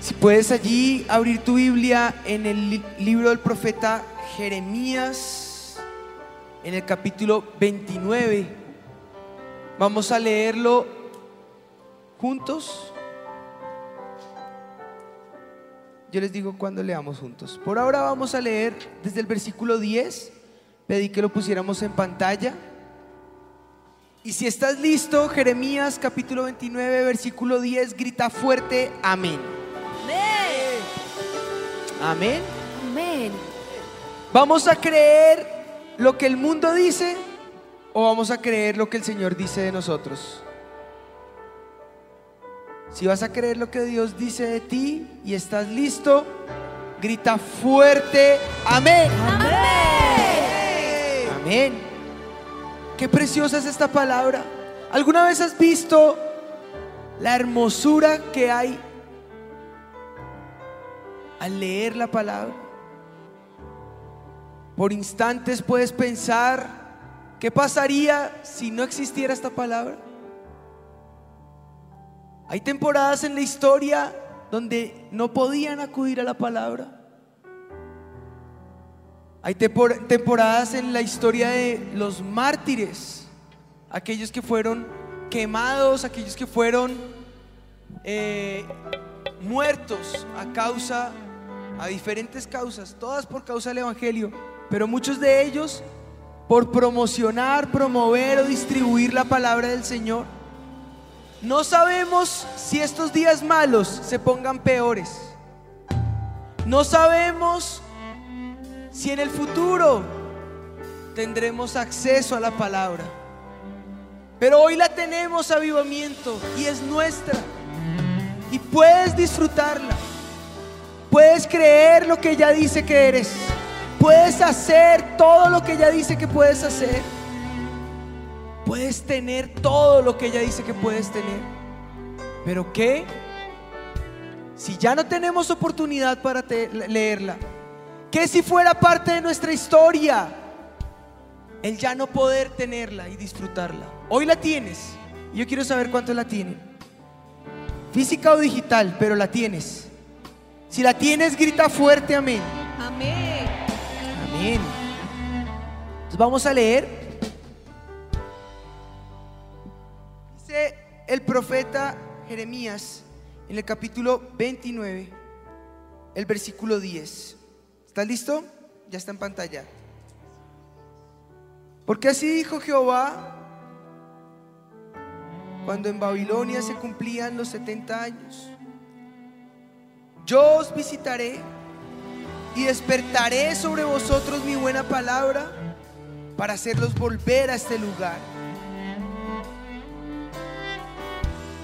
Si puedes allí abrir tu Biblia en el li- libro del profeta Jeremías, en el capítulo 29, vamos a leerlo juntos. Yo les digo cuando leamos juntos. Por ahora vamos a leer desde el versículo 10. Pedí que lo pusiéramos en pantalla. Y si estás listo, Jeremías capítulo 29, versículo 10, grita fuerte, amén. Amén. Amén. ¿Vamos a creer lo que el mundo dice o vamos a creer lo que el Señor dice de nosotros? Si vas a creer lo que Dios dice de ti y estás listo, grita fuerte, amén. Amén. Qué preciosa es esta palabra. ¿Alguna vez has visto la hermosura que hay al leer la palabra? Por instantes puedes pensar, ¿qué pasaría si no existiera esta palabra? Hay temporadas en la historia donde no podían acudir a la palabra. Hay tempor- temporadas en la historia de los mártires, aquellos que fueron quemados, aquellos que fueron eh, muertos a causa, a diferentes causas, todas por causa del Evangelio, pero muchos de ellos por promocionar, promover o distribuir la palabra del Señor. No sabemos si estos días malos se pongan peores. No sabemos si en el futuro tendremos acceso a la palabra. Pero hoy la tenemos avivamiento y es nuestra. Y puedes disfrutarla. Puedes creer lo que ella dice que eres. Puedes hacer todo lo que ella dice que puedes hacer. Puedes tener todo lo que ella dice que puedes tener. Pero ¿qué? Si ya no tenemos oportunidad para leerla, ¿qué si fuera parte de nuestra historia? El ya no poder tenerla y disfrutarla. Hoy la tienes. Yo quiero saber cuántos la tienen. Física o digital, pero la tienes. Si la tienes, grita fuerte amén. Amén. Amén. Entonces vamos a leer. Dice el profeta Jeremías en el capítulo 29, el versículo 10. ¿Estás listo? Ya está en pantalla. Porque así dijo Jehová cuando en Babilonia se cumplían los 70 años. Yo os visitaré y despertaré sobre vosotros mi buena palabra para hacerlos volver a este lugar.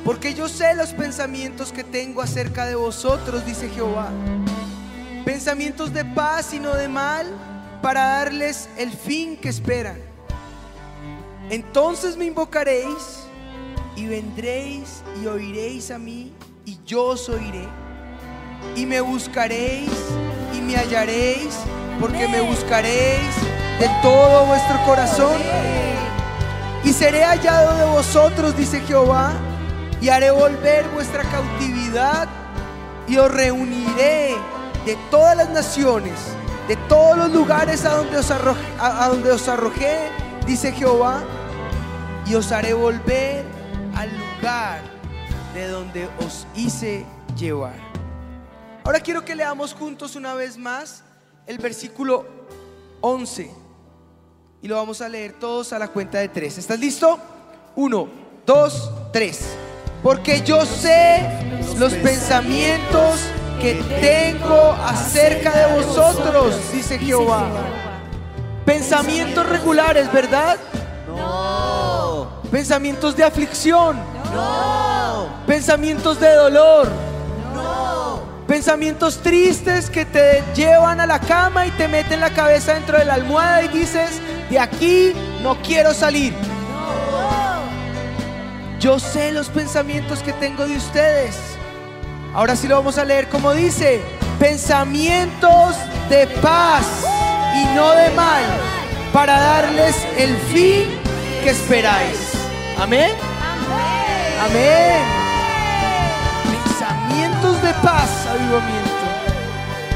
Porque yo sé los pensamientos que tengo acerca de vosotros, dice Jehová. Pensamientos de paz y no de mal, para darles el fin que esperan. Entonces me invocaréis y vendréis y oiréis a mí y yo os oiré. Y me buscaréis y me hallaréis, porque me buscaréis de todo vuestro corazón. Y seré hallado de vosotros, dice Jehová, y haré volver vuestra cautividad y os reuniré de todas las naciones, de todos los lugares a donde os arrojé, donde os arrojé dice Jehová, y os haré volver al lugar de donde os hice llevar. Ahora quiero que leamos juntos una vez más el versículo 11. Y lo vamos a leer todos a la cuenta de tres. ¿Estás listo? Uno, dos, tres. Porque yo sé los pensamientos que tengo acerca de vosotros, dice Jehová. Pensamientos regulares, ¿verdad? No. Pensamientos de aflicción, No. pensamientos de dolor, No. Pensamientos tristes que te llevan a la cama y te meten la cabeza dentro de la almohada y dices, de aquí no quiero salir. Yo sé los pensamientos que tengo de ustedes. Ahora sí lo vamos a leer como dice, pensamientos de paz y no de mal, para darles el fin que esperáis. Amén. Amén. Amén. Pensamientos de paz. Avivamiento.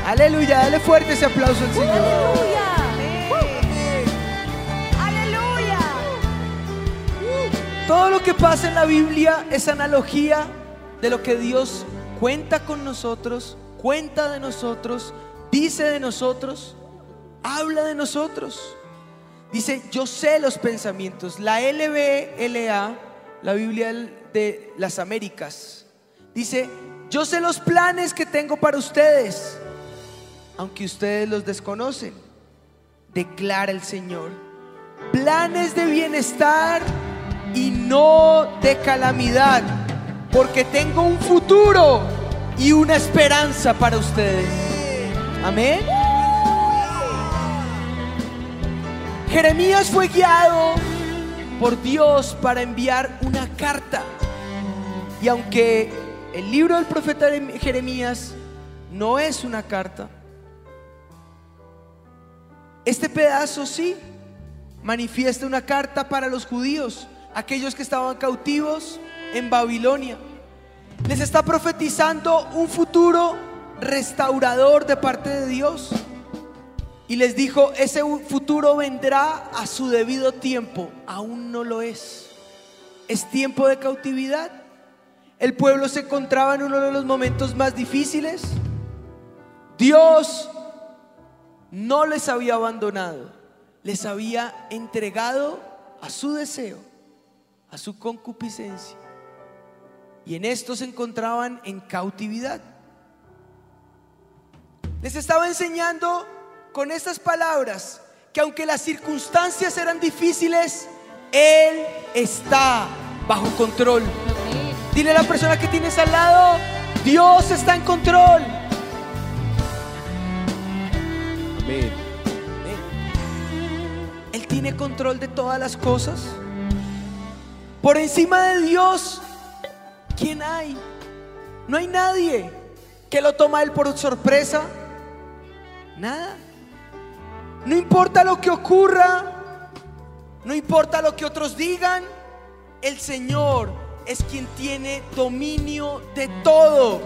Aleluya, dale fuerte ese aplauso al Señor. Aleluya. Aleluya. Todo lo que pasa en la Biblia es analogía de lo que Dios cuenta con nosotros, cuenta de nosotros, dice de nosotros, habla de nosotros. Dice, yo sé los pensamientos. La LBLA, la Biblia de las Américas, dice, yo sé los planes que tengo para ustedes, aunque ustedes los desconocen, declara el Señor. Planes de bienestar y no de calamidad, porque tengo un futuro y una esperanza para ustedes. Amén. Jeremías fue guiado por Dios para enviar una carta. Y aunque el libro del profeta Jeremías no es una carta, este pedazo sí manifiesta una carta para los judíos, aquellos que estaban cautivos en Babilonia. Les está profetizando un futuro restaurador de parte de Dios. Y les dijo, ese futuro vendrá a su debido tiempo. Aún no lo es. Es tiempo de cautividad. El pueblo se encontraba en uno de los momentos más difíciles. Dios no les había abandonado. Les había entregado a su deseo, a su concupiscencia. Y en esto se encontraban en cautividad. Les estaba enseñando con estas palabras que aunque las circunstancias eran difíciles, Él está bajo control. Dile a la persona que tienes al lado, Dios está en control. Amén. Él tiene control de todas las cosas. Por encima de Dios, ¿quién hay? No hay nadie que lo toma Él por sorpresa. Nada. No importa lo que ocurra, no importa lo que otros digan, el Señor es quien tiene dominio de todo.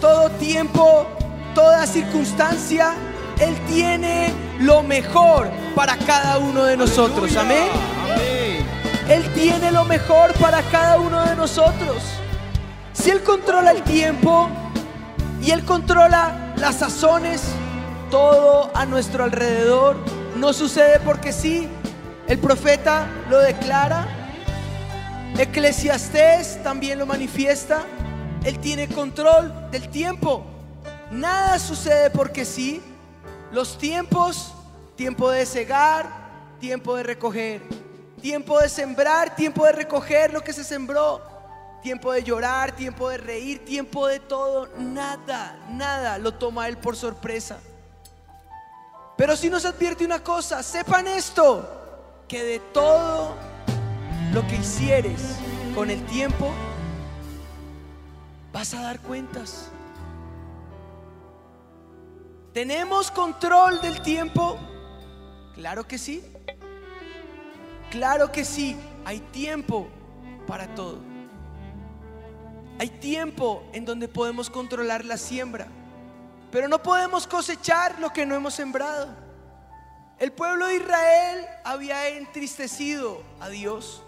Todo tiempo, toda circunstancia, Él tiene lo mejor para cada uno de nosotros. Amén. Él tiene lo mejor para cada uno de nosotros. Si Él controla el tiempo y Él controla las sazones, todo a nuestro alrededor no sucede porque sí. El profeta lo declara. Eclesiastés también lo manifiesta. Él tiene control del tiempo. Nada sucede porque sí. Los tiempos, tiempo de cegar, tiempo de recoger, tiempo de sembrar, tiempo de recoger lo que se sembró, tiempo de llorar, tiempo de reír, tiempo de todo. Nada, nada lo toma Él por sorpresa. Pero si nos advierte una cosa, sepan esto, que de todo lo que hicieres con el tiempo, vas a dar cuentas. ¿Tenemos control del tiempo? Claro que sí. Claro que sí. Hay tiempo para todo. Hay tiempo en donde podemos controlar la siembra. Pero no podemos cosechar lo que no hemos sembrado. El pueblo de Israel había entristecido a Dios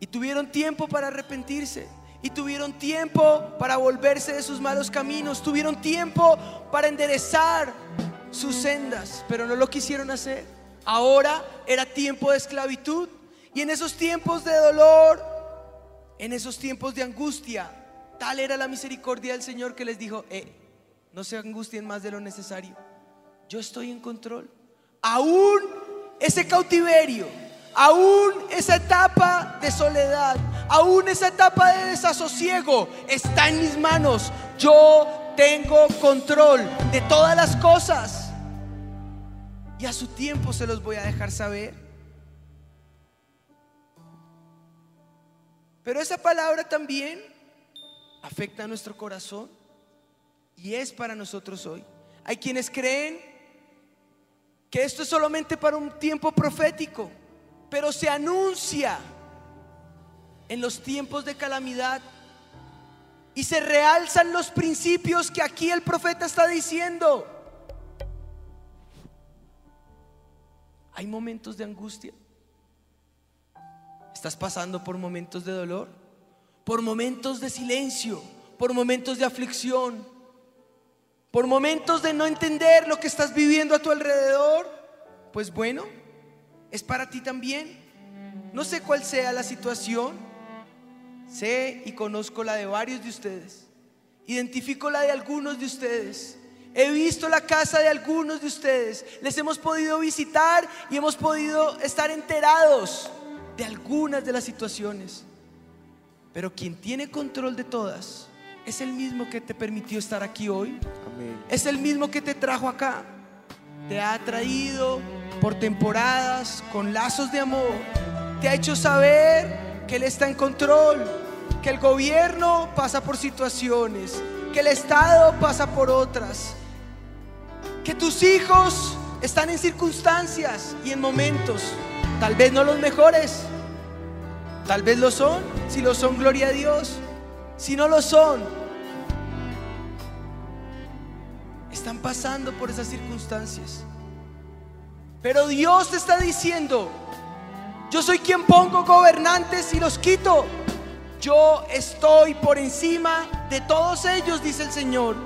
y tuvieron tiempo para arrepentirse y tuvieron tiempo para volverse de sus malos caminos, tuvieron tiempo para enderezar sus sendas, pero no lo quisieron hacer. Ahora era tiempo de esclavitud y en esos tiempos de dolor, en esos tiempos de angustia, tal era la misericordia del Señor que les dijo, eh, no se angustien más de lo necesario. Yo estoy en control. Aún ese cautiverio, aún esa etapa de soledad, aún esa etapa de desasosiego está en mis manos. Yo tengo control de todas las cosas. Y a su tiempo se los voy a dejar saber. Pero esa palabra también afecta a nuestro corazón y es para nosotros hoy. Hay quienes creen que esto es solamente para un tiempo profético, pero se anuncia en los tiempos de calamidad y se realzan los principios que aquí el profeta está diciendo. Hay momentos de angustia. Estás pasando por momentos de dolor, por momentos de silencio, por momentos de aflicción, por momentos de no entender lo que estás viviendo a tu alrededor. Pues bueno, es para ti también. No sé cuál sea la situación, sé y conozco la de varios de ustedes. Identifico la de algunos de ustedes. He visto la casa de algunos de ustedes. Les hemos podido visitar y hemos podido estar enterados de algunas de las situaciones. Pero quien tiene control de todas es el mismo que te permitió estar aquí hoy. Amén. Es el mismo que te trajo acá. Te ha traído por temporadas con lazos de amor. Te ha hecho saber que Él está en control. Que el gobierno pasa por situaciones. Que el Estado pasa por otras. Que tus hijos están en circunstancias y en momentos. Tal vez no los mejores. Tal vez lo son. Si lo son, gloria a Dios. Si no lo son, están pasando por esas circunstancias. Pero Dios te está diciendo, yo soy quien pongo gobernantes y los quito. Yo estoy por encima de todos ellos, dice el Señor.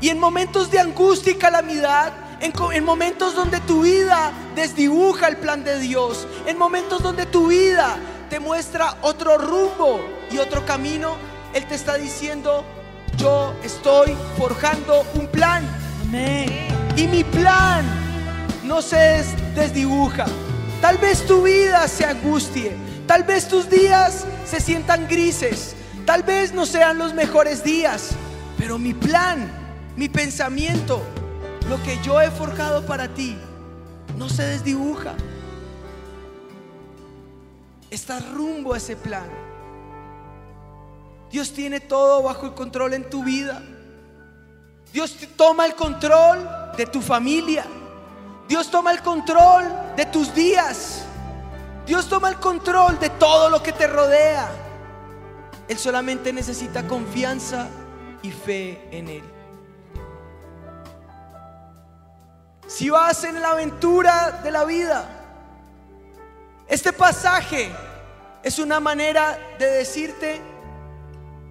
Y en momentos de angustia y calamidad, en, en momentos donde tu vida desdibuja el plan de Dios, en momentos donde tu vida te muestra otro rumbo y otro camino, Él te está diciendo, yo estoy forjando un plan. Y mi plan no se des- desdibuja. Tal vez tu vida se angustie. Tal vez tus días se sientan grises. Tal vez no sean los mejores días. Pero mi plan, mi pensamiento, lo que yo he forjado para ti, no se desdibuja. Estás rumbo a ese plan. Dios tiene todo bajo el control en tu vida. Dios toma el control de tu familia. Dios toma el control de tus días. Dios toma el control de todo lo que te rodea. Él solamente necesita confianza y fe en Él. Si vas en la aventura de la vida, este pasaje es una manera de decirte,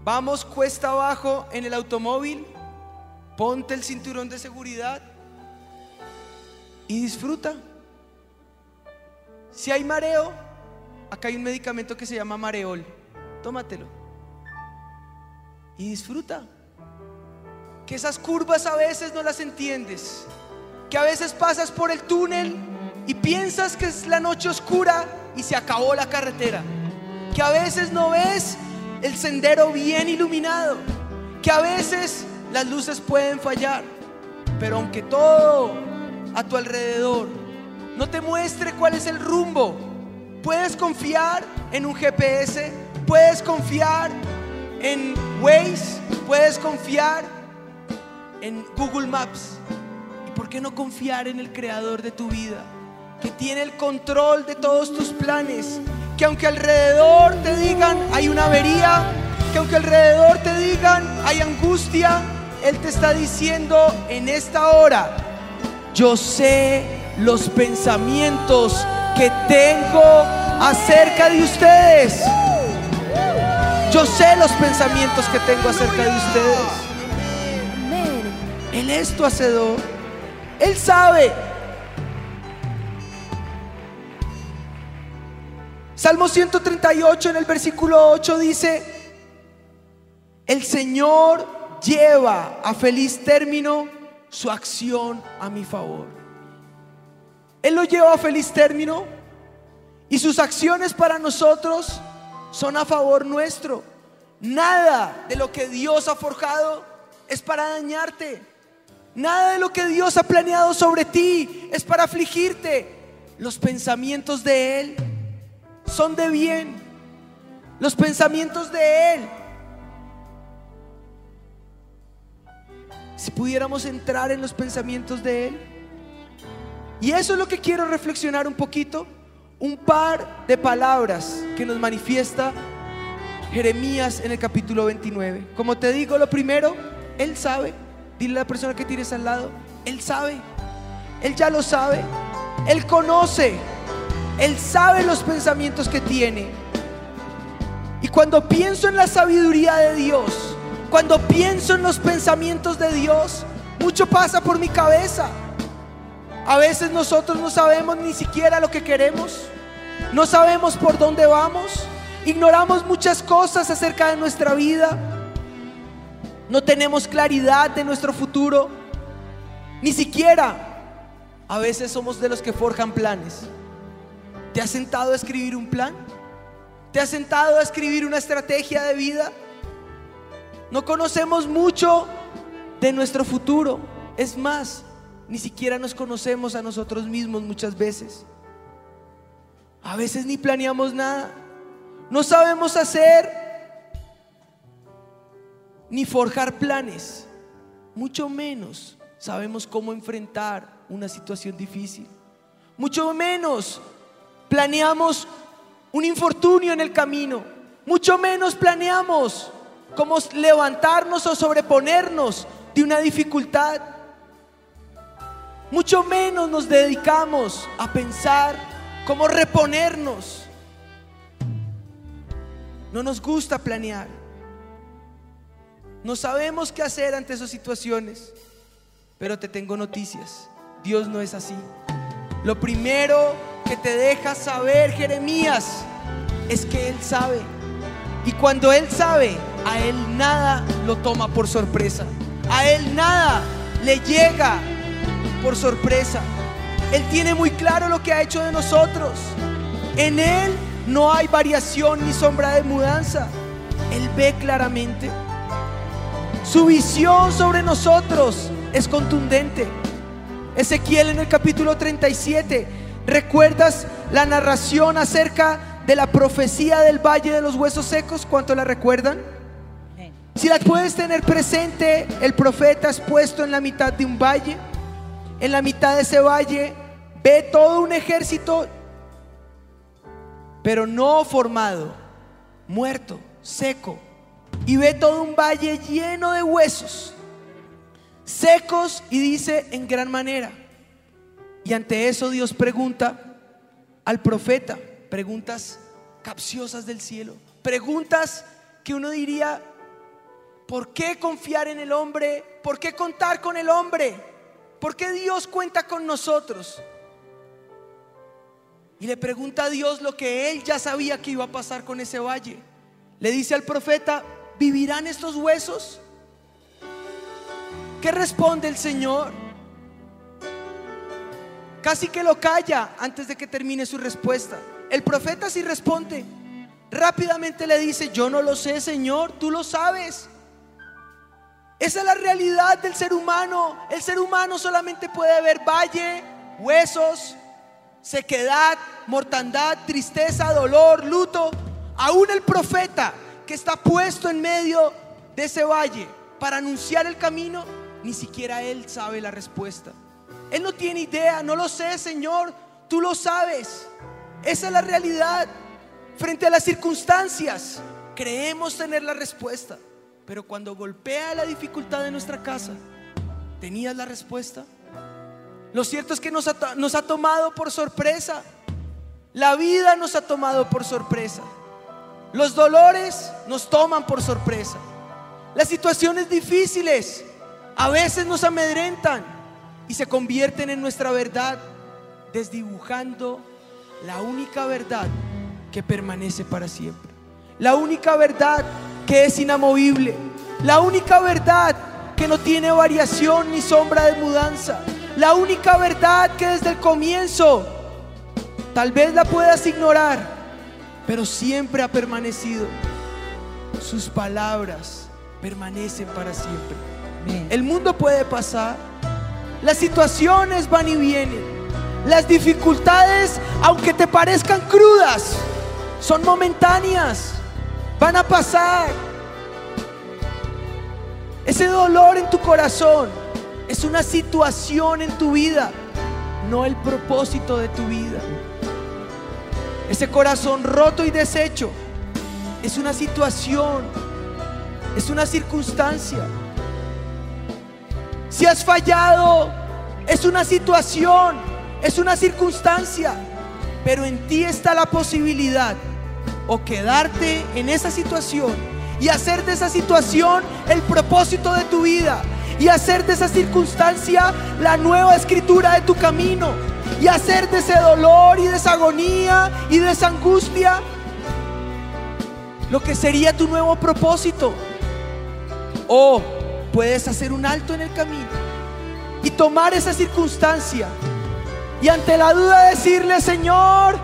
vamos cuesta abajo en el automóvil, ponte el cinturón de seguridad y disfruta. Si hay mareo, acá hay un medicamento que se llama mareol, tómatelo. Y disfruta. Que esas curvas a veces no las entiendes, que a veces pasas por el túnel y piensas que es la noche oscura y se acabó la carretera, que a veces no ves el sendero bien iluminado, que a veces las luces pueden fallar, pero aunque todo a tu alrededor no te muestre cuál es el rumbo, puedes confiar en un GPS, puedes confiar en Waze, puedes confiar en Google Maps. ¿Y por qué no confiar en el creador de tu vida? Que tiene el control de todos tus planes. Que aunque alrededor te digan hay una avería, que aunque alrededor te digan hay angustia, Él te está diciendo en esta hora, yo sé los pensamientos que tengo acerca de ustedes. Yo sé los pensamientos que tengo acerca de ustedes. Él es tu hacedor. Él sabe. Salmo 138 en el versículo 8 dice, el Señor lleva a feliz término su acción a mi favor. Él lo lleva a feliz término y sus acciones para nosotros son a favor nuestro. Nada de lo que Dios ha forjado es para dañarte. Nada de lo que Dios ha planeado sobre ti es para afligirte. Los pensamientos de Él son de bien. Los pensamientos de Él. Si pudiéramos entrar en los pensamientos de Él. Y eso es lo que quiero reflexionar un poquito. Un par de palabras que nos manifiesta Jeremías en el capítulo 29. Como te digo, lo primero, Él sabe. Dile a la persona que tienes al lado, Él sabe. Él ya lo sabe. Él conoce. Él sabe los pensamientos que tiene. Y cuando pienso en la sabiduría de Dios, cuando pienso en los pensamientos de Dios, mucho pasa por mi cabeza. A veces nosotros no sabemos ni siquiera lo que queremos. No sabemos por dónde vamos. Ignoramos muchas cosas acerca de nuestra vida. No tenemos claridad de nuestro futuro. Ni siquiera a veces somos de los que forjan planes. ¿Te has sentado a escribir un plan? ¿Te has sentado a escribir una estrategia de vida? No conocemos mucho de nuestro futuro. Es más, ni siquiera nos conocemos a nosotros mismos muchas veces. A veces ni planeamos nada. No sabemos hacer ni forjar planes. Mucho menos sabemos cómo enfrentar una situación difícil. Mucho menos planeamos un infortunio en el camino. Mucho menos planeamos cómo levantarnos o sobreponernos de una dificultad. Mucho menos nos dedicamos a pensar cómo reponernos. No nos gusta planear. No sabemos qué hacer ante esas situaciones. Pero te tengo noticias. Dios no es así. Lo primero que te deja saber Jeremías es que Él sabe. Y cuando Él sabe, a Él nada lo toma por sorpresa. A Él nada le llega por sorpresa. Él tiene muy claro lo que ha hecho de nosotros. En Él no hay variación ni sombra de mudanza. Él ve claramente. Su visión sobre nosotros es contundente. Ezequiel en el capítulo 37, ¿recuerdas la narración acerca de la profecía del valle de los huesos secos? ¿Cuánto la recuerdan? Si la puedes tener presente, el profeta es puesto en la mitad de un valle. En la mitad de ese valle ve todo un ejército, pero no formado, muerto, seco. Y ve todo un valle lleno de huesos secos y dice en gran manera. Y ante eso Dios pregunta al profeta, preguntas capciosas del cielo, preguntas que uno diría, ¿por qué confiar en el hombre? ¿Por qué contar con el hombre? ¿Por qué Dios cuenta con nosotros? Y le pregunta a Dios lo que él ya sabía que iba a pasar con ese valle. Le dice al profeta, ¿vivirán estos huesos? ¿Qué responde el Señor? Casi que lo calla antes de que termine su respuesta. El profeta sí responde. Rápidamente le dice, yo no lo sé, Señor, tú lo sabes. Esa es la realidad del ser humano. El ser humano solamente puede ver valle, huesos, sequedad, mortandad, tristeza, dolor, luto. Aún el profeta que está puesto en medio de ese valle para anunciar el camino, ni siquiera Él sabe la respuesta. Él no tiene idea, no lo sé, Señor, tú lo sabes. Esa es la realidad. Frente a las circunstancias, creemos tener la respuesta, pero cuando golpea la dificultad de nuestra casa, ¿tenías la respuesta? Lo cierto es que nos ha, nos ha tomado por sorpresa. La vida nos ha tomado por sorpresa. Los dolores nos toman por sorpresa. Las situaciones difíciles a veces nos amedrentan y se convierten en nuestra verdad, desdibujando la única verdad que permanece para siempre. La única verdad que es inamovible. La única verdad que no tiene variación ni sombra de mudanza. La única verdad que desde el comienzo tal vez la puedas ignorar, pero siempre ha permanecido. Sus palabras permanecen para siempre. El mundo puede pasar. Las situaciones van y vienen. Las dificultades, aunque te parezcan crudas, son momentáneas. Van a pasar. Ese dolor en tu corazón es una situación en tu vida, no el propósito de tu vida. Ese corazón roto y deshecho es una situación, es una circunstancia. Si has fallado, es una situación, es una circunstancia, pero en ti está la posibilidad o quedarte en esa situación y hacer de esa situación el propósito de tu vida y hacer de esa circunstancia la nueva escritura de tu camino y hacer de ese dolor y de esa agonía y de esa angustia lo que sería tu nuevo propósito. O puedes hacer un alto en el camino y tomar esa circunstancia y ante la duda decirle, Señor,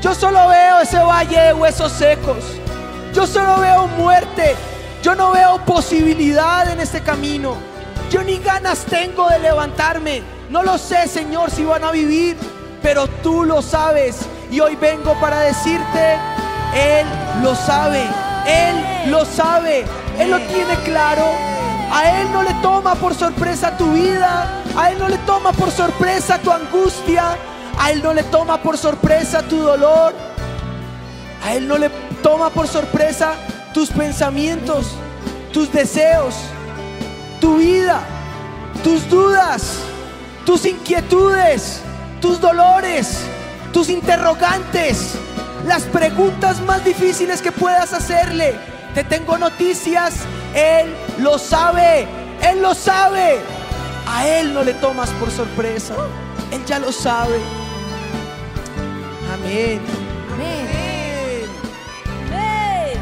yo solo veo ese valle de huesos secos. Yo solo veo muerte. Yo no veo posibilidad en este camino. Yo ni ganas tengo de levantarme. No lo sé, Señor, si van a vivir, pero tú lo sabes. Y hoy vengo para decirte, Él lo sabe. Él lo sabe. Él lo tiene claro. A Él no le toma por sorpresa tu vida. A Él no le toma por sorpresa tu angustia. A Él no le toma por sorpresa tu dolor. A Él no le toma por sorpresa tus pensamientos, tus deseos, tu vida, tus dudas, tus inquietudes, tus dolores, tus interrogantes, las preguntas más difíciles que puedas hacerle. Te tengo noticias, Él lo sabe, Él lo sabe. A Él no le tomas por sorpresa, Él ya lo sabe. Amén. Amén. Amén.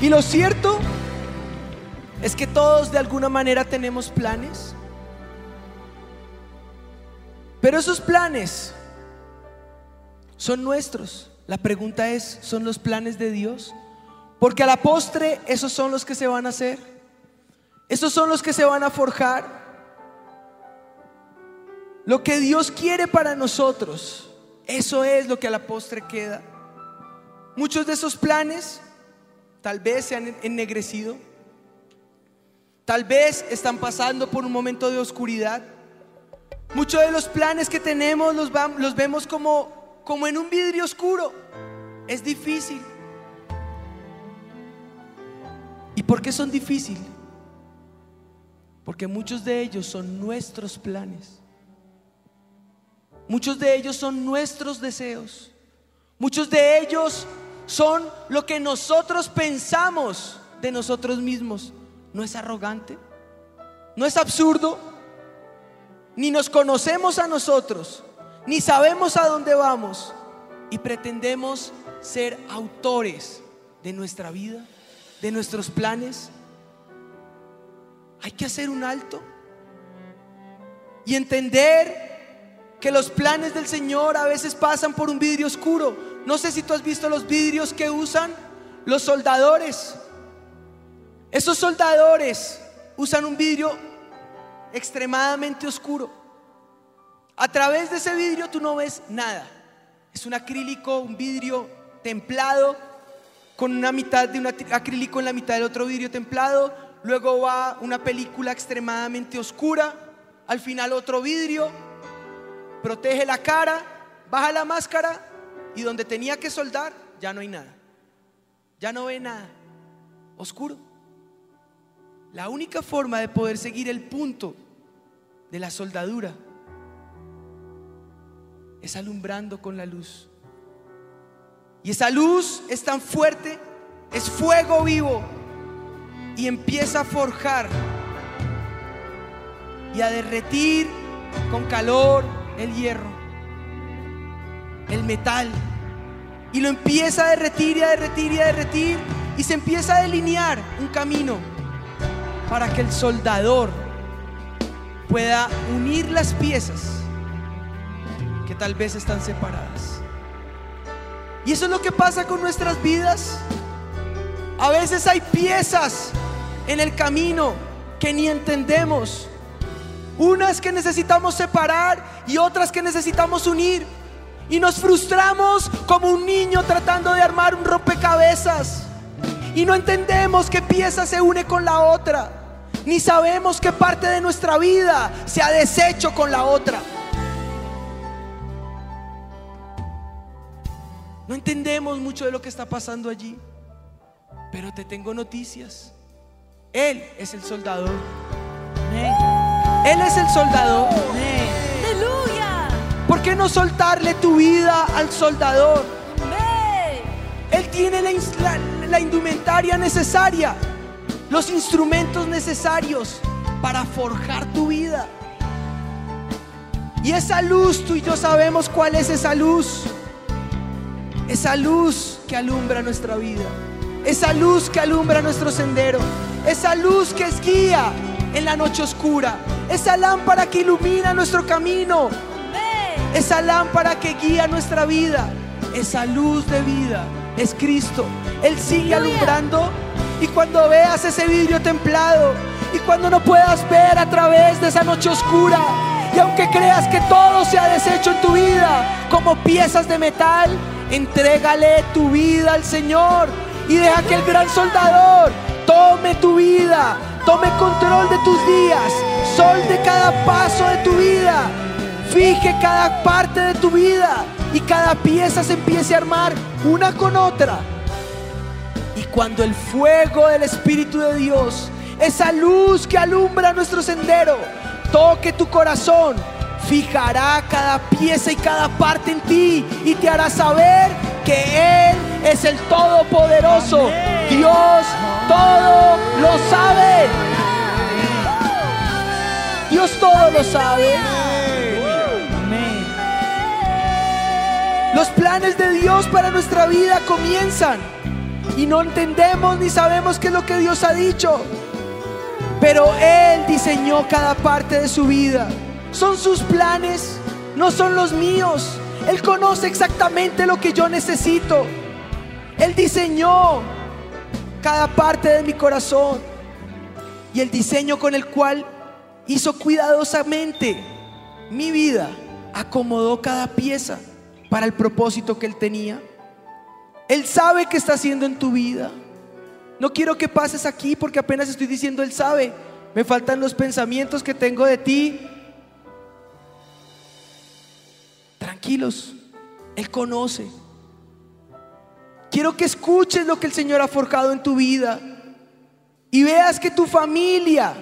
Y lo cierto es que todos de alguna manera tenemos planes. Pero esos planes son nuestros. La pregunta es, ¿son los planes de Dios? Porque a la postre esos son los que se van a hacer. Esos son los que se van a forjar. Lo que Dios quiere para nosotros, eso es lo que a la postre queda. Muchos de esos planes tal vez se han ennegrecido. Tal vez están pasando por un momento de oscuridad. Muchos de los planes que tenemos los vemos como, como en un vidrio oscuro. Es difícil. ¿Y por qué son difíciles? Porque muchos de ellos son nuestros planes. Muchos de ellos son nuestros deseos. Muchos de ellos son lo que nosotros pensamos de nosotros mismos. ¿No es arrogante? ¿No es absurdo? Ni nos conocemos a nosotros, ni sabemos a dónde vamos y pretendemos ser autores de nuestra vida, de nuestros planes. Hay que hacer un alto y entender que los planes del Señor a veces pasan por un vidrio oscuro. No sé si tú has visto los vidrios que usan los soldadores. Esos soldadores usan un vidrio extremadamente oscuro. A través de ese vidrio tú no ves nada. Es un acrílico, un vidrio templado, con una mitad de un acrílico en la mitad del otro vidrio templado. Luego va una película extremadamente oscura. Al final otro vidrio. Protege la cara, baja la máscara y donde tenía que soldar ya no hay nada. Ya no ve nada. Oscuro. La única forma de poder seguir el punto de la soldadura es alumbrando con la luz. Y esa luz es tan fuerte, es fuego vivo y empieza a forjar y a derretir con calor el hierro, el metal. Y lo empieza a derretir y a derretir y a derretir y se empieza a delinear un camino para que el soldador pueda unir las piezas que tal vez están separadas. Y eso es lo que pasa con nuestras vidas. A veces hay piezas en el camino que ni entendemos. Unas que necesitamos separar y otras que necesitamos unir. Y nos frustramos como un niño tratando de armar un rompecabezas. Y no entendemos qué pieza se une con la otra. Ni sabemos qué parte de nuestra vida se ha deshecho con la otra. No entendemos mucho de lo que está pasando allí. Pero te tengo noticias. Él es el soldador. Él es el soldador. Aleluya. ¿Por qué no soltarle tu vida al soldador? Él tiene la- la indumentaria necesaria, los instrumentos necesarios para forjar tu vida. Y esa luz, tú y yo sabemos cuál es esa luz. Esa luz que alumbra nuestra vida. Esa luz que alumbra nuestro sendero. Esa luz que es guía en la noche oscura. Esa lámpara que ilumina nuestro camino esa lámpara que guía nuestra vida, esa luz de vida es Cristo. Él sigue alumbrando y cuando veas ese vidrio templado y cuando no puedas ver a través de esa noche oscura y aunque creas que todo se ha deshecho en tu vida como piezas de metal, entrégale tu vida al Señor y deja que el gran soldador tome tu vida, tome control de tus días, sol de cada paso de tu vida. Fije cada parte de tu vida y cada pieza se empiece a armar una con otra. Y cuando el fuego del Espíritu de Dios, esa luz que alumbra nuestro sendero, toque tu corazón, fijará cada pieza y cada parte en ti y te hará saber que Él es el Todopoderoso. Dios todo lo sabe. Dios todo lo sabe. Los planes de Dios para nuestra vida comienzan y no entendemos ni sabemos qué es lo que Dios ha dicho. Pero Él diseñó cada parte de su vida. Son sus planes, no son los míos. Él conoce exactamente lo que yo necesito. Él diseñó cada parte de mi corazón y el diseño con el cual hizo cuidadosamente mi vida, acomodó cada pieza para el propósito que Él tenía. Él sabe qué está haciendo en tu vida. No quiero que pases aquí porque apenas estoy diciendo Él sabe. Me faltan los pensamientos que tengo de ti. Tranquilos, Él conoce. Quiero que escuches lo que el Señor ha forjado en tu vida y veas que tu familia,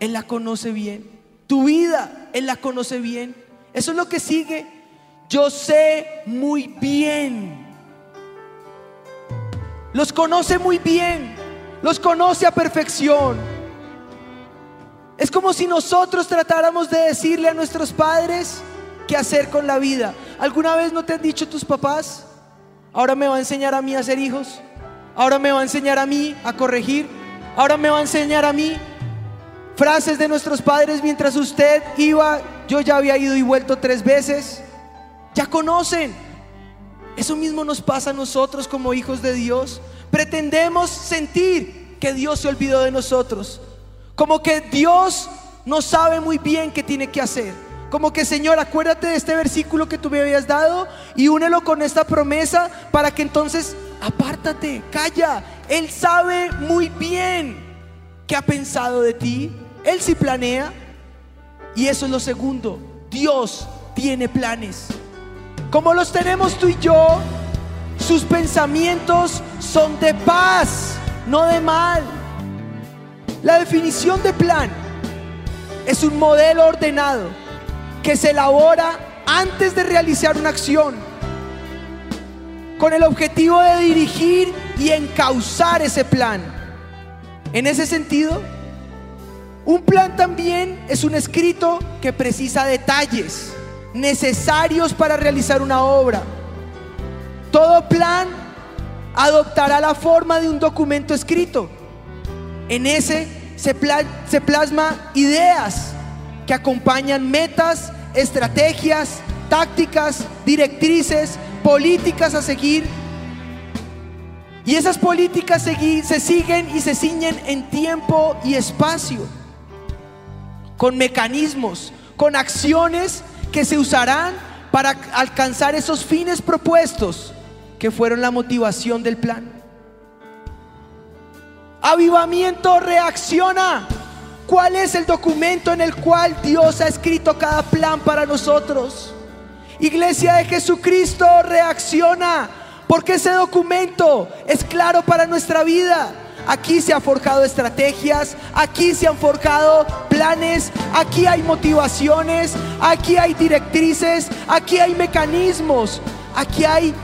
Él la conoce bien. Tu vida, Él la conoce bien. Eso es lo que sigue. Yo sé muy bien. Los conoce muy bien. Los conoce a perfección. Es como si nosotros tratáramos de decirle a nuestros padres qué hacer con la vida. ¿Alguna vez no te han dicho tus papás? Ahora me va a enseñar a mí a ser hijos. Ahora me va a enseñar a mí a corregir. Ahora me va a enseñar a mí frases de nuestros padres mientras usted iba. Yo ya había ido y vuelto tres veces. Ya conocen. Eso mismo nos pasa a nosotros como hijos de Dios. Pretendemos sentir que Dios se olvidó de nosotros. Como que Dios no sabe muy bien qué tiene que hacer. Como que Señor, acuérdate de este versículo que tú me habías dado y únelo con esta promesa para que entonces apártate, calla. Él sabe muy bien qué ha pensado de ti. Él sí planea. Y eso es lo segundo. Dios tiene planes. Como los tenemos tú y yo, sus pensamientos son de paz, no de mal. La definición de plan es un modelo ordenado que se elabora antes de realizar una acción con el objetivo de dirigir y encauzar ese plan. En ese sentido, un plan también es un escrito que precisa detalles necesarios para realizar una obra. Todo plan adoptará la forma de un documento escrito. En ese se, pla- se plasma ideas que acompañan metas, estrategias, tácticas, directrices, políticas a seguir. Y esas políticas se siguen y se ciñen en tiempo y espacio, con mecanismos, con acciones que se usarán para alcanzar esos fines propuestos que fueron la motivación del plan. Avivamiento reacciona. ¿Cuál es el documento en el cual Dios ha escrito cada plan para nosotros? Iglesia de Jesucristo, reacciona, porque ese documento es claro para nuestra vida. Aquí se han forjado estrategias, aquí se han forjado planes, aquí hay motivaciones, aquí hay directrices, aquí hay mecanismos, aquí hay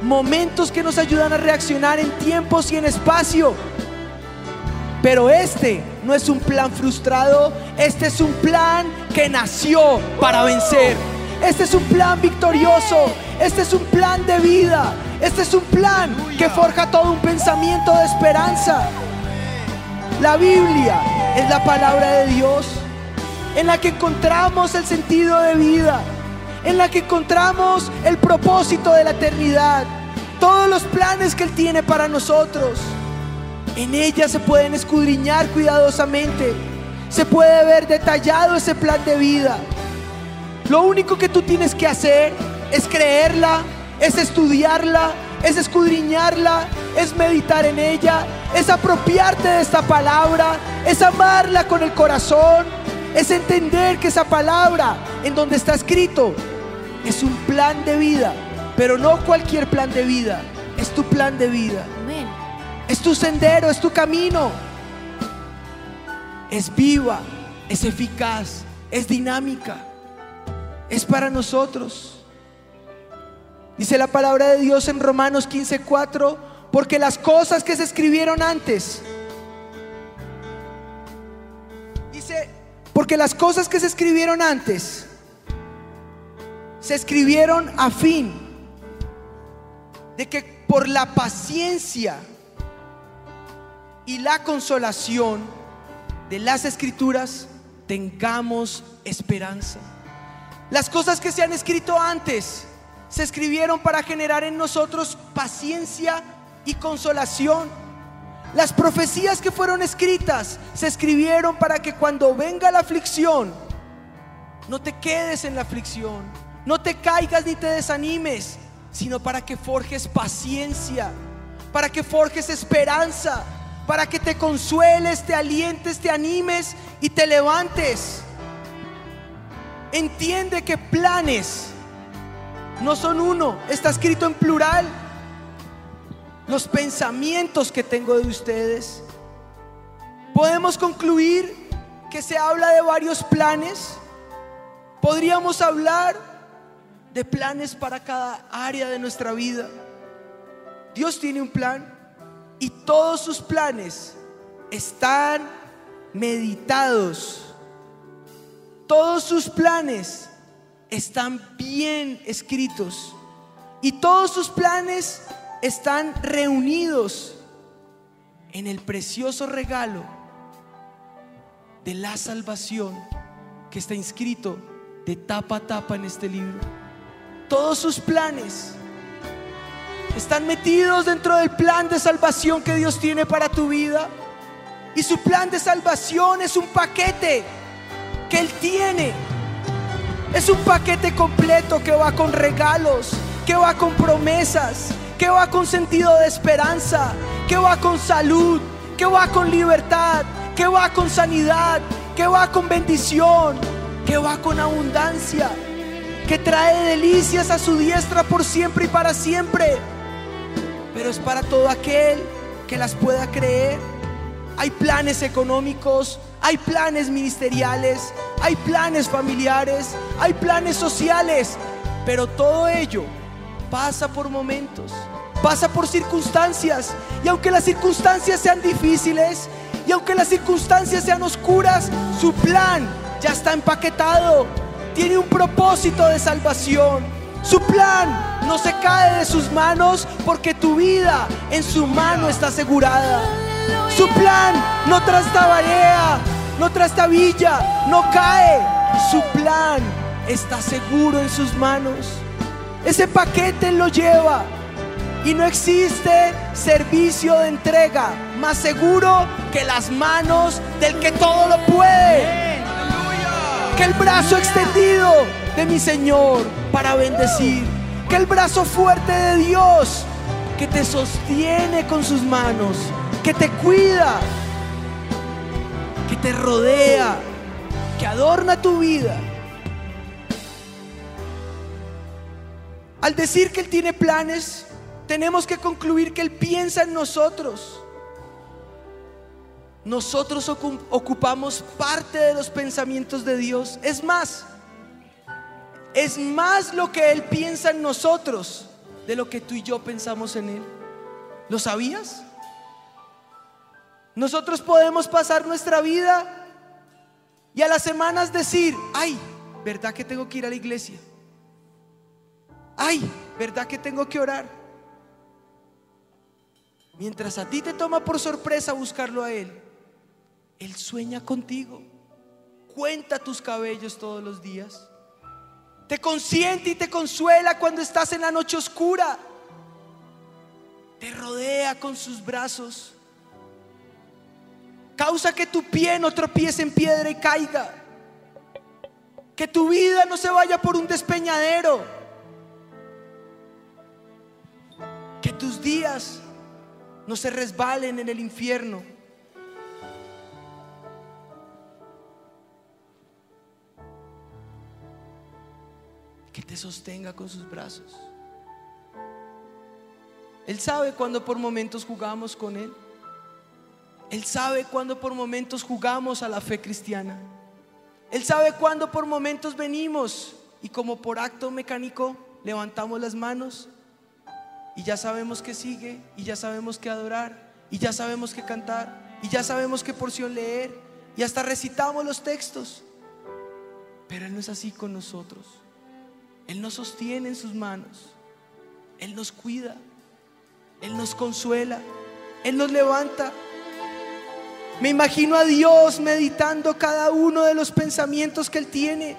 momentos que nos ayudan a reaccionar en tiempos y en espacio. Pero este no es un plan frustrado, este es un plan que nació para vencer. Este es un plan victorioso, este es un plan de vida, este es un plan que forja todo un pensamiento de esperanza. La Biblia es la palabra de Dios en la que encontramos el sentido de vida, en la que encontramos el propósito de la eternidad, todos los planes que Él tiene para nosotros. En ella se pueden escudriñar cuidadosamente, se puede ver detallado ese plan de vida. Lo único que tú tienes que hacer es creerla, es estudiarla, es escudriñarla, es meditar en ella, es apropiarte de esta palabra, es amarla con el corazón, es entender que esa palabra en donde está escrito es un plan de vida, pero no cualquier plan de vida, es tu plan de vida. Es tu sendero, es tu camino, es viva, es eficaz, es dinámica, es para nosotros. Dice la palabra de Dios en Romanos 15:4, porque las cosas que se escribieron antes, dice, porque las cosas que se escribieron antes, se escribieron a fin de que por la paciencia y la consolación de las escrituras tengamos esperanza. Las cosas que se han escrito antes se escribieron para generar en nosotros paciencia y consolación. Las profecías que fueron escritas se escribieron para que cuando venga la aflicción, no te quedes en la aflicción, no te caigas ni te desanimes, sino para que forjes paciencia, para que forjes esperanza, para que te consueles, te alientes, te animes y te levantes. Entiende que planes no son uno, está escrito en plural. Los pensamientos que tengo de ustedes. Podemos concluir que se habla de varios planes. Podríamos hablar de planes para cada área de nuestra vida. Dios tiene un plan y todos sus planes están meditados. Todos sus planes están bien escritos y todos sus planes están reunidos en el precioso regalo de la salvación que está inscrito de tapa a tapa en este libro. Todos sus planes están metidos dentro del plan de salvación que Dios tiene para tu vida. Y su plan de salvación es un paquete que Él tiene es un paquete completo que va con regalos, que va con promesas, que va con sentido de esperanza, que va con salud, que va con libertad, que va con sanidad, que va con bendición, que va con abundancia, que trae delicias a su diestra por siempre y para siempre. Pero es para todo aquel que las pueda creer. Hay planes económicos, hay planes ministeriales, hay planes familiares, hay planes sociales, pero todo ello pasa por momentos, pasa por circunstancias. Y aunque las circunstancias sean difíciles, y aunque las circunstancias sean oscuras, su plan ya está empaquetado. Tiene un propósito de salvación. Su plan no se cae de sus manos porque tu vida en su mano está asegurada. Su plan no trastabarea, no trastabilla, no cae. Su plan está seguro en sus manos. Ese paquete lo lleva y no existe servicio de entrega más seguro que las manos del que todo lo puede. Que el brazo extendido de mi Señor para bendecir. Que el brazo fuerte de Dios que te sostiene con sus manos, que te cuida, que te rodea, que adorna tu vida. Al decir que Él tiene planes, tenemos que concluir que Él piensa en nosotros. Nosotros ocu- ocupamos parte de los pensamientos de Dios. Es más, es más lo que Él piensa en nosotros de lo que tú y yo pensamos en Él. ¿Lo sabías? Nosotros podemos pasar nuestra vida y a las semanas decir, ay, ¿verdad que tengo que ir a la iglesia? Ay, ¿verdad que tengo que orar? Mientras a ti te toma por sorpresa buscarlo a Él, Él sueña contigo, cuenta tus cabellos todos los días, te consiente y te consuela cuando estás en la noche oscura, te rodea con sus brazos, causa que tu pie no tropiece en piedra y caiga, que tu vida no se vaya por un despeñadero, que tus días no se resbalen en el infierno. Te sostenga con sus brazos. Él sabe cuando por momentos jugamos con Él. Él sabe cuando por momentos jugamos a la fe cristiana. Él sabe cuando por momentos venimos y como por acto mecánico levantamos las manos y ya sabemos que sigue, y ya sabemos que adorar, y ya sabemos que cantar, y ya sabemos qué porción leer, y hasta recitamos los textos. Pero Él no es así con nosotros. Él nos sostiene en sus manos, Él nos cuida, Él nos consuela, Él nos levanta. Me imagino a Dios meditando cada uno de los pensamientos que Él tiene,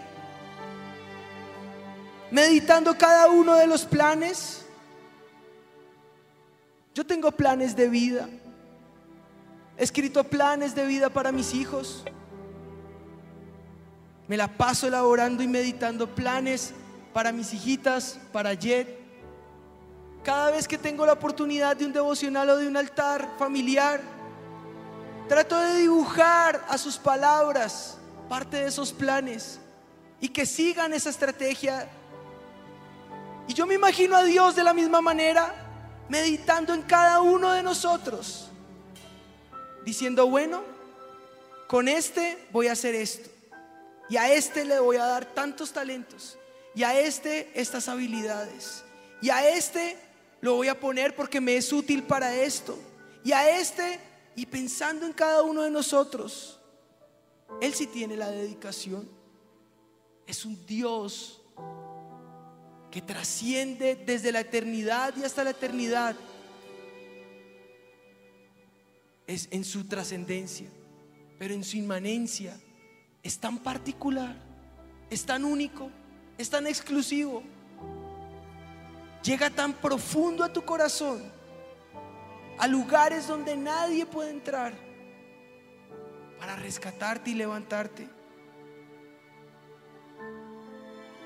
meditando cada uno de los planes. Yo tengo planes de vida. He escrito planes de vida para mis hijos. Me la paso elaborando y meditando planes para mis hijitas, para Jet. Cada vez que tengo la oportunidad de un devocional o de un altar familiar, trato de dibujar a sus palabras parte de esos planes y que sigan esa estrategia. Y yo me imagino a Dios de la misma manera meditando en cada uno de nosotros, diciendo, bueno, con este voy a hacer esto, y a este le voy a dar tantos talentos, y a este estas habilidades, y a este lo voy a poner porque me es útil para esto, y a este, y pensando en cada uno de nosotros, Él sí tiene la dedicación, es un Dios que trasciende desde la eternidad y hasta la eternidad, es en su trascendencia, pero en su inmanencia es tan particular, es tan único, es tan exclusivo, llega tan profundo a tu corazón, a lugares donde nadie puede entrar para rescatarte y levantarte.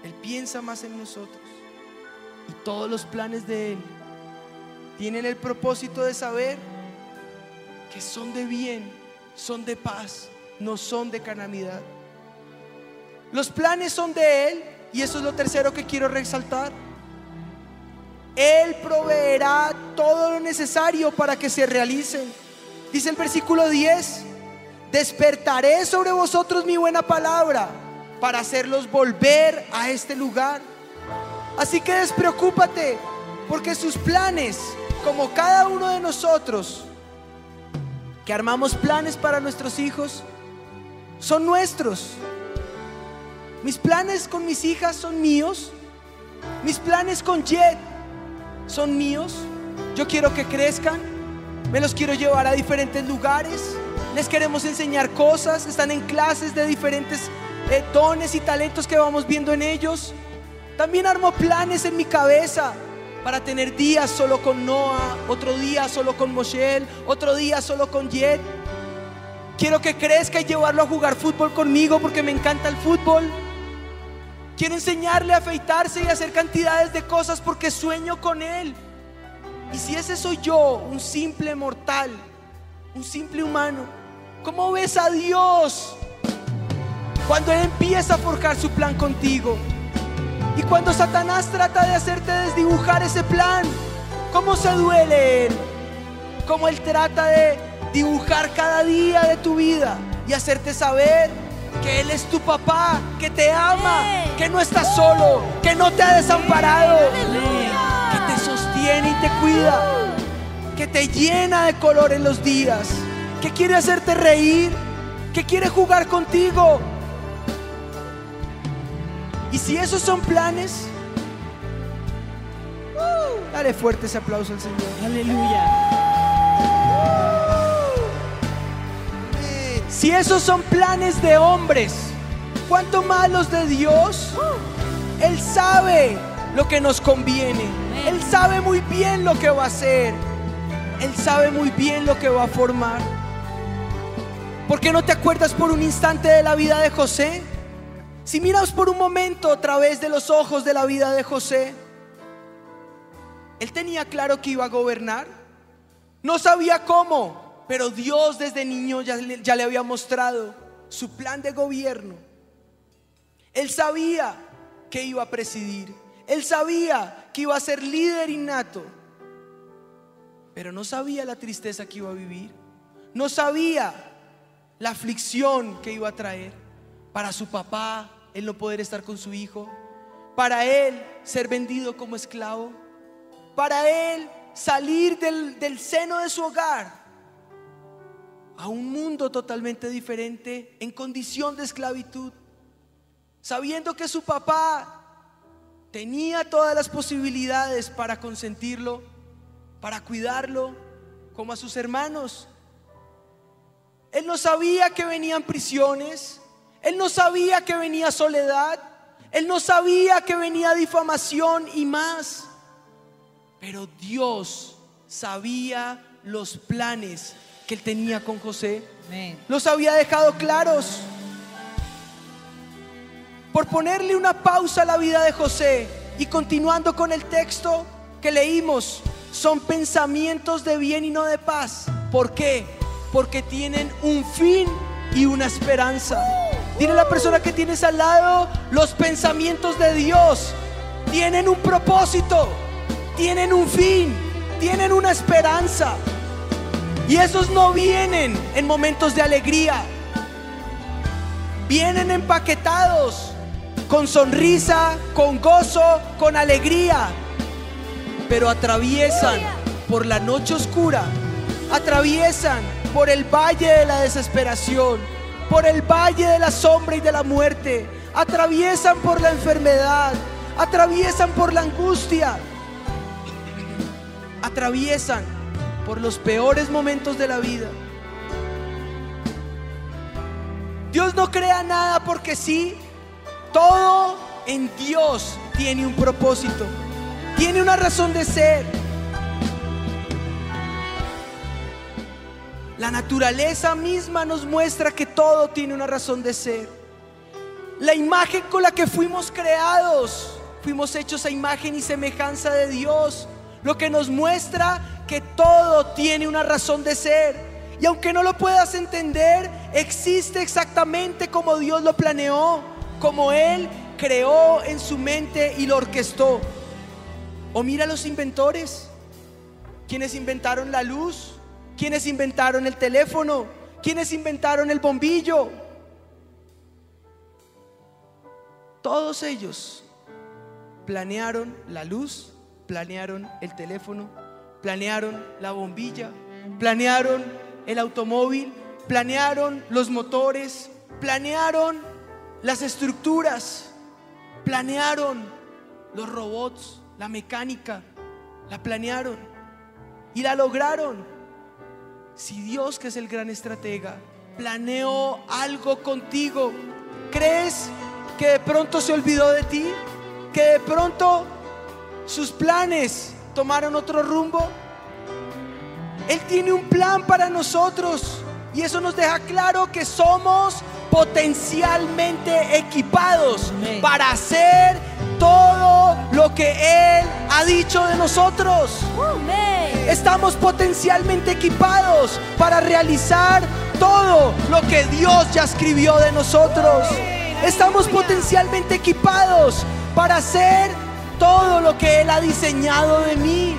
Él piensa más en nosotros y todos los planes de Él tienen el propósito de saber que son de bien, son de paz, no son de calamidad. Los planes son de Él y eso es lo tercero que quiero resaltar. Él proveerá todo lo necesario para que se realicen. Dice el versículo 10, despertaré sobre vosotros mi buena palabra para hacerlos volver a este lugar. Así que despreocúpate, porque sus planes, como cada uno de nosotros, que armamos planes para nuestros hijos, son nuestros. Mis planes con mis hijas son míos. Mis planes con Jet son míos. Yo quiero que crezcan. Me los quiero llevar a diferentes lugares. Les queremos enseñar cosas. Están en clases de diferentes eh, dones y talentos que vamos viendo en ellos. También armo planes en mi cabeza para tener días solo con Noah, otro día solo con Moshel, otro día solo con Jet. Quiero que crezca y llevarlo a jugar fútbol conmigo porque me encanta el fútbol. Quiero enseñarle a afeitarse y hacer cantidades de cosas porque sueño con él. Y si ese soy yo, un simple mortal, un simple humano, ¿cómo ves a Dios cuando Él empieza a forjar su plan contigo? Y cuando Satanás trata de hacerte desdibujar ese plan, ¿cómo se duele él? Cómo él trata de dibujar cada día de tu vida y hacerte saber que él es tu papá, que te ama, que no estás solo, que no te ha desamparado, que te sostiene y te cuida, que te llena de color en los días, que quiere hacerte reír, que quiere jugar contigo. Y si esos son planes, uh, dale fuerte ese aplauso al Señor. Aleluya. Si esos son planes de hombres, ¿cuánto más los de Dios? Él sabe lo que nos conviene. Él sabe muy bien lo que va a hacer. Él sabe muy bien lo que va a formar. ¿Por qué no te acuerdas por un instante de la vida de José? Si miras por un momento a través de los ojos de la vida de José, él tenía claro que iba a gobernar. No sabía cómo, pero Dios desde niño ya le, había mostrado su plan de gobierno. Él sabía que iba a presidir. Él sabía que iba a ser líder innato. Pero no sabía la tristeza que iba a vivir. No sabía la aflicción que iba a traer para su papá, el no poder estar con su hijo. Para él ser vendido como esclavo. Para él salir del, del seno de su hogar a un mundo totalmente diferente en condición de esclavitud, sabiendo que su papá tenía todas las posibilidades para consentirlo, para cuidarlo, como a sus hermanos. Él no sabía que venían prisiones, él no sabía que venía soledad, él no sabía que venía difamación y más. Pero Dios sabía los planes que él tenía con José. Los había dejado claros. Por ponerle una pausa a la vida de José y continuando con el texto que leímos, son pensamientos de bien y no de paz. ¿Por qué? Porque tienen un fin y una esperanza. Dile a la persona que tienes al lado, los pensamientos de Dios tienen un propósito, tienen un fin, tienen una esperanza. Y esos no vienen en momentos de alegría. Vienen empaquetados con sonrisa, con gozo, con alegría. Pero atraviesan por la noche oscura. Atraviesan por el valle de la desesperación. Por el valle de la sombra y de la muerte. Atraviesan por la enfermedad. Atraviesan por la angustia. Atraviesan por los peores momentos de la vida. Dios no crea nada porque sí. Todo en Dios tiene un propósito. Tiene una razón de ser. La naturaleza misma nos muestra que todo tiene una razón de ser. La imagen con la que fuimos creados, fuimos hechos a imagen y semejanza de Dios, lo que nos muestra que todo tiene una razón de ser. Y aunque no lo puedas entender, existe exactamente como Dios lo planeó, como Él creó en su mente y lo orquestó. O mira los inventores, quienes inventaron la luz, quienes inventaron el teléfono, quienes inventaron el bombillo. Todos ellos planearon la luz, planearon el teléfono, planearon la bombilla, planearon el automóvil, planearon los motores, planearon las estructuras, planearon los robots, la mecánica, la planearon y la lograron. Si Dios, que es el gran estratega, planeó algo contigo, ¿crees que de pronto se olvidó de ti? ¿Que de pronto sus planes tomaron otro rumbo? Él tiene un plan para nosotros y eso nos deja claro que somos potencialmente equipados Amén. para hacer todo lo que Él ha dicho de nosotros. Amén. Estamos potencialmente equipados para realizar todo lo que Dios ya escribió de nosotros. Estamos potencialmente equipados para hacer todo lo que Él ha diseñado de mí,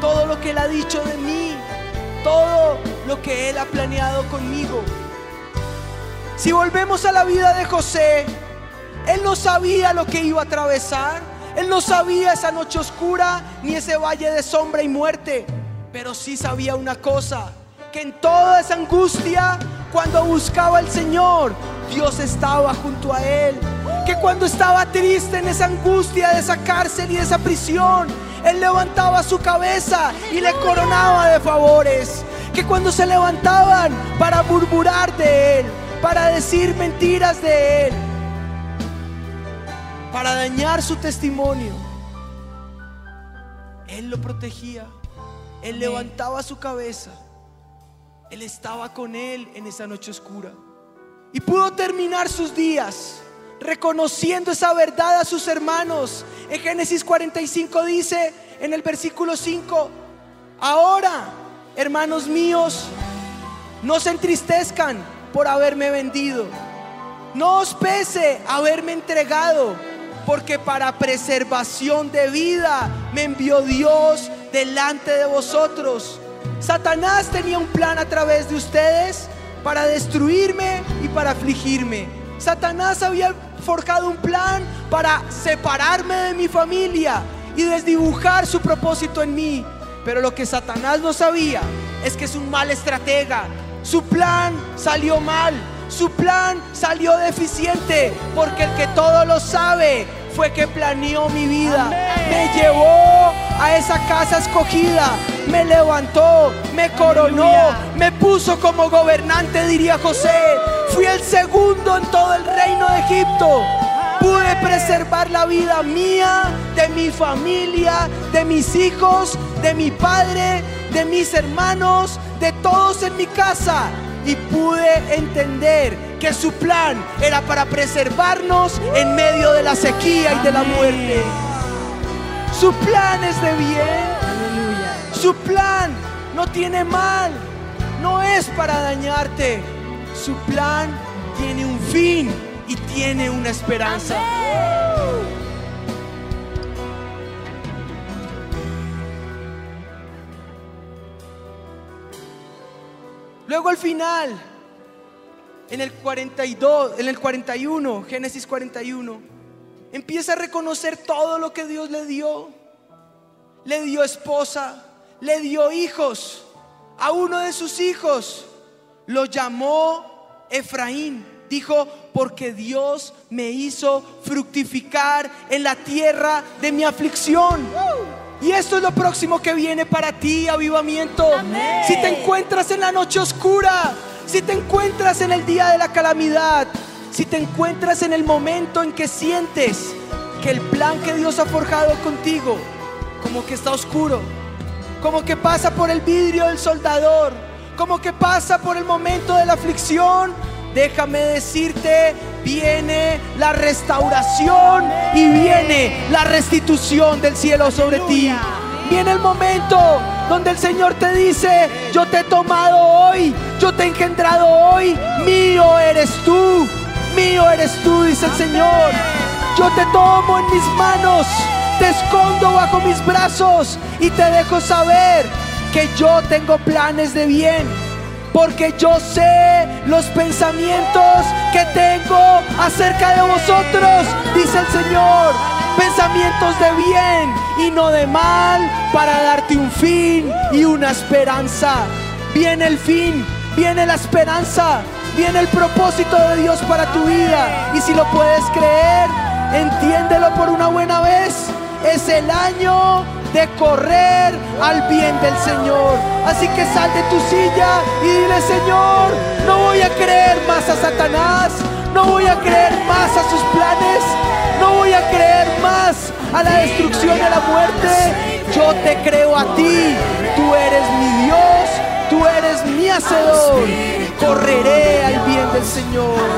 todo lo que Él ha dicho de mí, todo lo que Él ha planeado conmigo. Si volvemos a la vida de José, Él no sabía lo que iba a atravesar, Él no sabía esa noche oscura ni ese valle de sombra y muerte, pero sí sabía una cosa, que en toda esa angustia, cuando buscaba al Señor, Dios estaba junto a Él. Que cuando estaba triste en esa angustia de esa cárcel y de esa prisión, Él levantaba su cabeza y le coronaba de favores. Que cuando se levantaban para murmurar de Él, para decir mentiras de Él, para dañar su testimonio, Él lo protegía. Él levantaba su cabeza. Él estaba con Él en esa noche oscura. Y pudo terminar sus días reconociendo esa verdad a sus hermanos. En Génesis 45 dice, en el versículo 5, ahora, hermanos míos, no se entristezcan por haberme vendido. No os pese haberme entregado, porque para preservación de vida me envió Dios delante de vosotros. Satanás tenía un plan a través de ustedes para destruirme y para afligirme. Satanás había forjado un plan para separarme de mi familia y desdibujar su propósito en mí. Pero lo que Satanás no sabía es que es un mal estratega. Su plan salió mal. Su plan salió deficiente porque el que todo lo sabe fue que planeó mi vida. Me llevó a esa casa escogida. Me levantó, me coronó, me puso como gobernante, diría José. Fui el segundo en todo el reino de Egipto. Pude preservar la vida mía, de mi familia, de mis hijos, de mi padre, de mis hermanos, de todos en mi casa. Y pude entender que su plan era para preservarnos en medio de la sequía y de la muerte. Su plan es de bien. Su plan no tiene mal. No es para dañarte. Su plan tiene un fin y tiene una esperanza. Luego al final, en el 42, en el 41, Génesis 41, empieza a reconocer todo lo que Dios le dio. Le dio esposa, le dio hijos. A uno de sus hijos lo llamó Efraín. Dijo, porque Dios me hizo fructificar en la tierra de mi aflicción. Y esto es lo próximo que viene para ti, avivamiento. Si te encuentras en la noche oscura, si te encuentras en el día de la calamidad, si te encuentras en el momento en que sientes que el plan que Dios ha forjado contigo, como que está oscuro, como que pasa por el vidrio del soldador, como que pasa por el momento de la aflicción, déjame decirte, viene la restauración y viene la restitución del cielo sobre ti. Viene el momento donde el Señor te dice, yo te he tomado hoy, yo te he engendrado hoy, mío eres tú, mío eres tú, dice el Señor. Yo te tomo en mis manos, te escondo bajo mis brazos y te dejo saber que yo tengo planes de bien porque yo sé los pensamientos que tengo acerca de vosotros, dice el Señor. Pensamientos de bien y no de mal, para darte un fin y una esperanza. Viene el fin, viene la esperanza, viene el propósito de Dios para tu vida. Y si lo puedes creer, entiéndelo por una buena vez. Es el año de correr al bien del Señor. Así que sal de tu silla y dile, Señor, no voy a creer más a Satanás, no voy a creer más a sus planes, no voy a creer más a la destrucción y a la muerte. Yo te creo a ti, tú eres mi Dios, tú eres mi hacedor. Correré al bien del Señor.